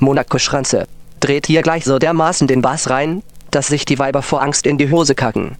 Monaco Schranze. Dreht hier gleich so dermaßen den Bass rein, dass sich die Weiber vor Angst in die Hose kacken.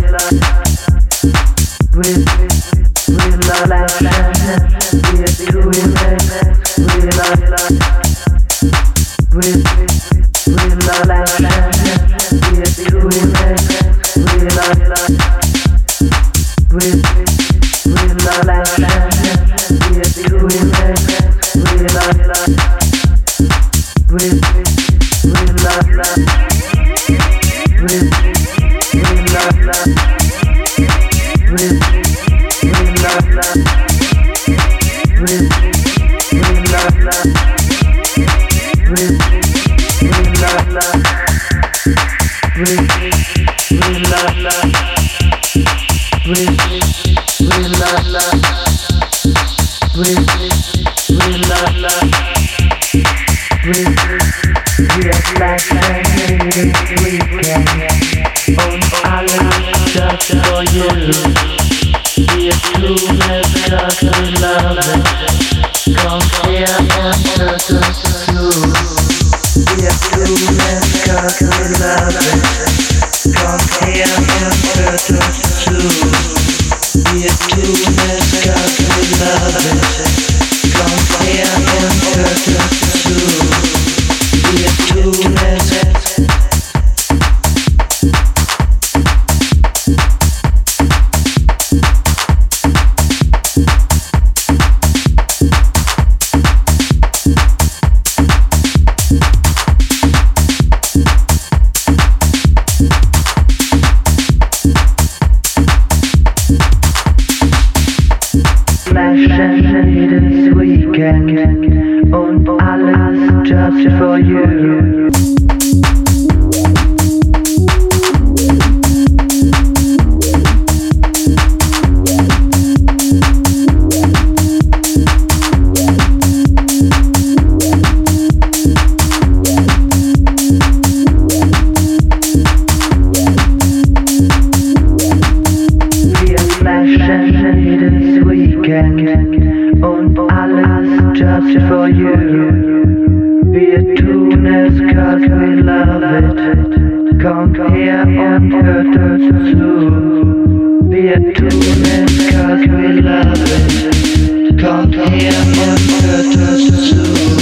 love. Be as we love it. Come here on Curtis Zoo. Be as soon as we love it. Come here on Curtis Zoo.